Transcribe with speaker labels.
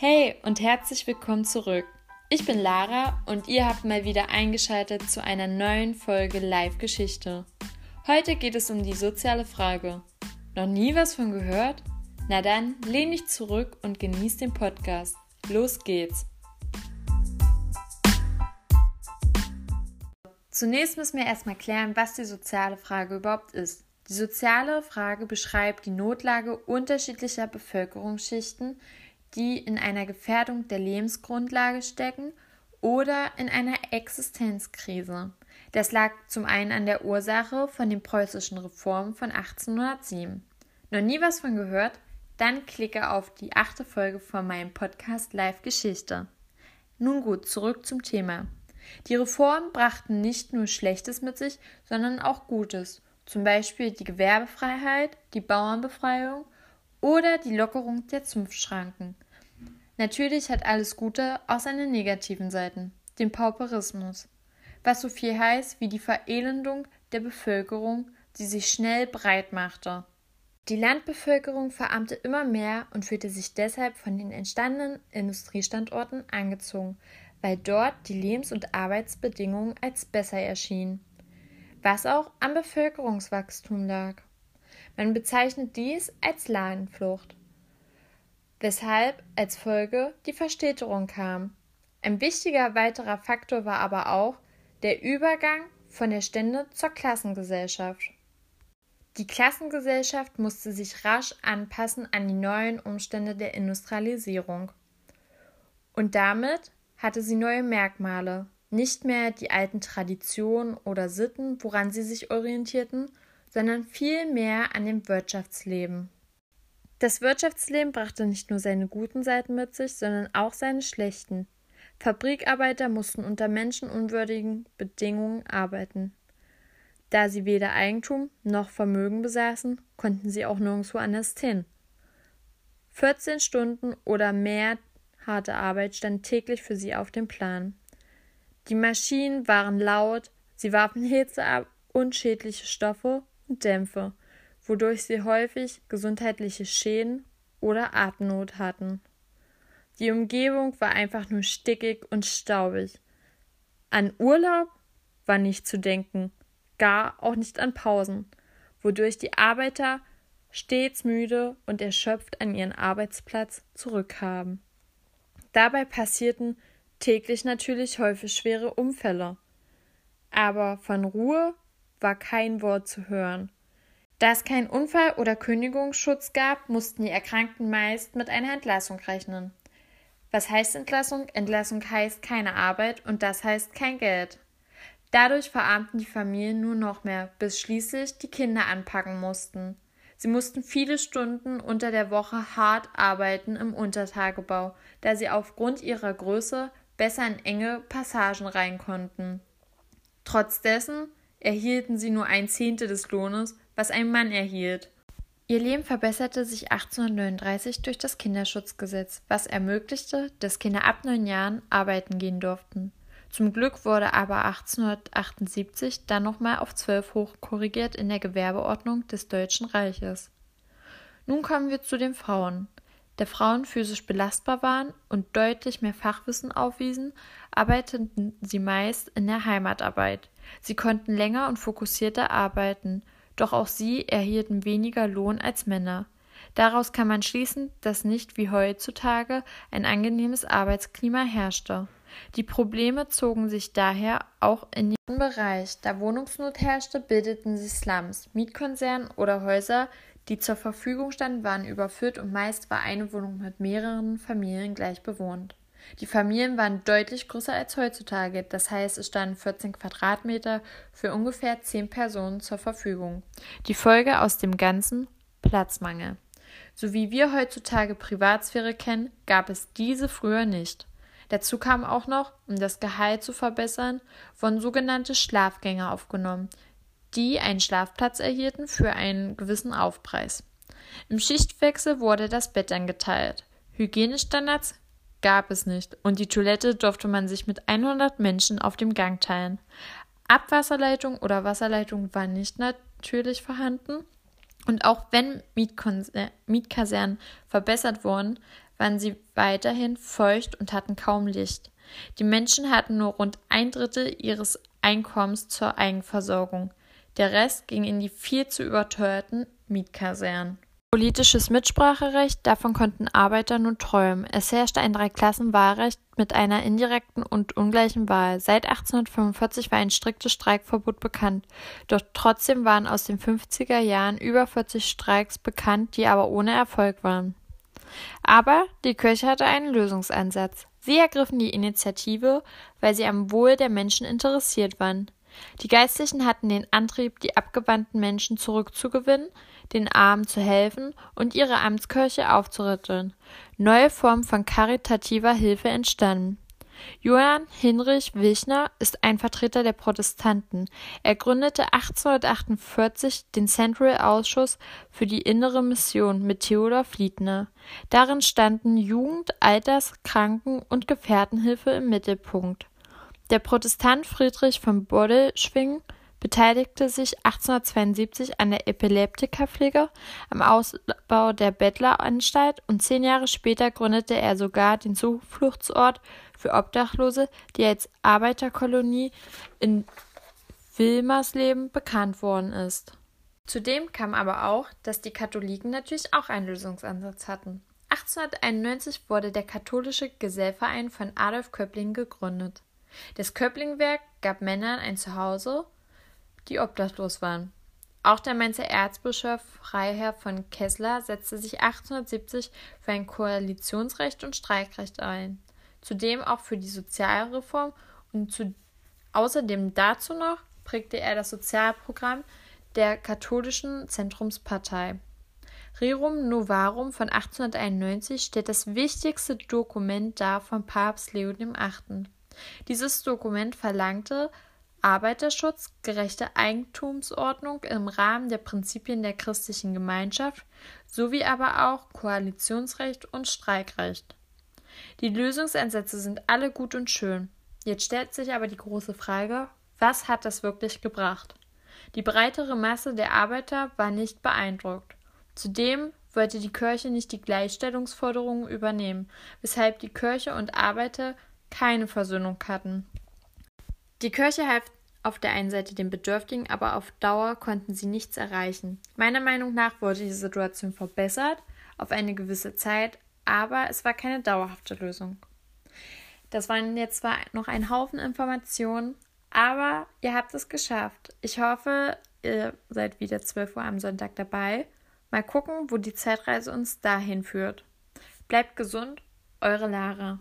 Speaker 1: Hey und herzlich willkommen zurück. Ich bin Lara und ihr habt mal wieder eingeschaltet zu einer neuen Folge Live-Geschichte. Heute geht es um die soziale Frage. Noch nie was von gehört? Na dann, lehn dich zurück und genieß den Podcast. Los geht's! Zunächst müssen wir erstmal klären, was die soziale Frage überhaupt ist. Die soziale Frage beschreibt die Notlage unterschiedlicher Bevölkerungsschichten, die in einer Gefährdung der Lebensgrundlage stecken oder in einer Existenzkrise. Das lag zum einen an der Ursache von den preußischen Reformen von 1807. Noch nie was von gehört? Dann klicke auf die achte Folge von meinem Podcast Live Geschichte. Nun gut, zurück zum Thema. Die Reformen brachten nicht nur Schlechtes mit sich, sondern auch Gutes zum Beispiel die Gewerbefreiheit, die Bauernbefreiung oder die Lockerung der Zunftschranken. Natürlich hat alles Gute auch seine negativen Seiten, den Pauperismus, was so viel heißt wie die Verelendung der Bevölkerung, die sich schnell breit machte. Die Landbevölkerung verarmte immer mehr und fühlte sich deshalb von den entstandenen Industriestandorten angezogen, weil dort die Lebens- und Arbeitsbedingungen als besser erschienen was auch am Bevölkerungswachstum lag. Man bezeichnet dies als Ladenflucht, weshalb als Folge die Verstädterung kam. Ein wichtiger weiterer Faktor war aber auch der Übergang von der Stände zur Klassengesellschaft. Die Klassengesellschaft musste sich rasch anpassen an die neuen Umstände der Industrialisierung. Und damit hatte sie neue Merkmale, nicht mehr die alten Traditionen oder Sitten, woran sie sich orientierten, sondern vielmehr an dem Wirtschaftsleben. Das Wirtschaftsleben brachte nicht nur seine guten Seiten mit sich, sondern auch seine schlechten. Fabrikarbeiter mussten unter menschenunwürdigen Bedingungen arbeiten. Da sie weder Eigentum noch Vermögen besaßen, konnten sie auch nirgendwo anders hin. 14 Stunden oder mehr harte Arbeit stand täglich für sie auf dem Plan. Die Maschinen waren laut, sie warfen Hitze ab und schädliche Stoffe Dämpfe, wodurch sie häufig gesundheitliche Schäden oder Atemnot hatten. Die Umgebung war einfach nur stickig und staubig. An Urlaub war nicht zu denken, gar auch nicht an Pausen, wodurch die Arbeiter stets müde und erschöpft an ihren Arbeitsplatz zurückkamen. Dabei passierten täglich natürlich häufig schwere Unfälle. Aber von Ruhe war kein Wort zu hören. Da es keinen Unfall- oder Kündigungsschutz gab, mussten die Erkrankten meist mit einer Entlassung rechnen. Was heißt Entlassung? Entlassung heißt keine Arbeit und das heißt kein Geld. Dadurch verarmten die Familien nur noch mehr, bis schließlich die Kinder anpacken mussten. Sie mussten viele Stunden unter der Woche hart arbeiten im Untertagebau, da sie aufgrund ihrer Größe besser in enge Passagen rein konnten. Trotz dessen erhielten sie nur ein Zehntel des Lohnes, was ein Mann erhielt. Ihr Leben verbesserte sich 1839 durch das Kinderschutzgesetz, was ermöglichte, dass Kinder ab neun Jahren arbeiten gehen durften. Zum Glück wurde aber 1878 dann nochmal auf zwölf hochkorrigiert in der Gewerbeordnung des Deutschen Reiches. Nun kommen wir zu den Frauen der Frauen physisch belastbar waren und deutlich mehr Fachwissen aufwiesen, arbeiteten sie meist in der Heimatarbeit. Sie konnten länger und fokussierter arbeiten, doch auch sie erhielten weniger Lohn als Männer. Daraus kann man schließen, dass nicht wie heutzutage ein angenehmes Arbeitsklima herrschte. Die Probleme zogen sich daher auch in den Bereich. Da Wohnungsnot herrschte, bildeten sich Slums, Mietkonzerne oder Häuser, die zur Verfügung standen, waren überfüllt und meist war eine Wohnung mit mehreren Familien gleich bewohnt. Die Familien waren deutlich größer als heutzutage, das heißt, es standen 14 Quadratmeter für ungefähr 10 Personen zur Verfügung. Die Folge aus dem Ganzen Platzmangel. So wie wir heutzutage Privatsphäre kennen, gab es diese früher nicht. Dazu kam auch noch, um das Gehalt zu verbessern, wurden sogenannte Schlafgänger aufgenommen, die einen Schlafplatz erhielten für einen gewissen Aufpreis. Im Schichtwechsel wurde das Bett dann geteilt. Hygienestandards gab es nicht und die Toilette durfte man sich mit 100 Menschen auf dem Gang teilen. Abwasserleitung oder Wasserleitung war nicht natürlich vorhanden und auch wenn Mietkasernen verbessert wurden, waren sie weiterhin feucht und hatten kaum Licht. Die Menschen hatten nur rund ein Drittel ihres Einkommens zur Eigenversorgung. Der Rest ging in die viel zu überteuerten Mietkasernen. Politisches Mitspracherecht, davon konnten Arbeiter nun träumen. Es herrschte ein Dreiklassenwahlrecht mit einer indirekten und ungleichen Wahl. Seit 1845 war ein striktes Streikverbot bekannt. Doch trotzdem waren aus den 50er Jahren über 40 Streiks bekannt, die aber ohne Erfolg waren. Aber die Kirche hatte einen Lösungsansatz. Sie ergriffen die Initiative, weil sie am Wohl der Menschen interessiert waren. Die Geistlichen hatten den Antrieb, die abgewandten Menschen zurückzugewinnen, den Armen zu helfen und ihre Amtskirche aufzurütteln. Neue Formen von karitativer Hilfe entstanden. Johann Hinrich Wichner ist ein Vertreter der Protestanten. Er gründete 1848 den Central Ausschuss für die innere Mission mit Theodor Fliedner. Darin standen Jugend, Alters-, Kranken- und Gefährtenhilfe im Mittelpunkt. Der Protestant Friedrich von Bodelschwingh beteiligte sich 1872 an der Epileptikerpflege, am Ausbau der Bettleranstalt und zehn Jahre später gründete er sogar den Zufluchtsort für Obdachlose, die als Arbeiterkolonie in Wilmersleben bekannt worden ist. Zudem kam aber auch, dass die Katholiken natürlich auch einen Lösungsansatz hatten. 1891 wurde der Katholische Gesellverein von Adolf Köppling gegründet. Das Köpplingwerk gab Männern ein Zuhause, die obdachlos waren. Auch der Mainzer Erzbischof Freiherr von Kessler setzte sich 1870 für ein Koalitionsrecht und Streikrecht ein, zudem auch für die Sozialreform und zu, außerdem dazu noch prägte er das Sozialprogramm der katholischen Zentrumspartei. Rerum Novarum von 1891 stellt das wichtigste Dokument dar von Papst Leo VIII. Dieses Dokument verlangte Arbeiterschutz, gerechte Eigentumsordnung im Rahmen der Prinzipien der christlichen Gemeinschaft sowie aber auch Koalitionsrecht und Streikrecht. Die Lösungsansätze sind alle gut und schön. Jetzt stellt sich aber die große Frage, was hat das wirklich gebracht? Die breitere Masse der Arbeiter war nicht beeindruckt. Zudem wollte die Kirche nicht die Gleichstellungsforderungen übernehmen, weshalb die Kirche und Arbeiter keine Versöhnung hatten. Die Kirche half auf der einen Seite den Bedürftigen, aber auf Dauer konnten sie nichts erreichen. Meiner Meinung nach wurde die Situation verbessert auf eine gewisse Zeit, aber es war keine dauerhafte Lösung. Das waren jetzt zwar noch ein Haufen Informationen, aber ihr habt es geschafft. Ich hoffe, ihr seid wieder 12 Uhr am Sonntag dabei. Mal gucken, wo die Zeitreise uns dahin führt. Bleibt gesund, eure Lara.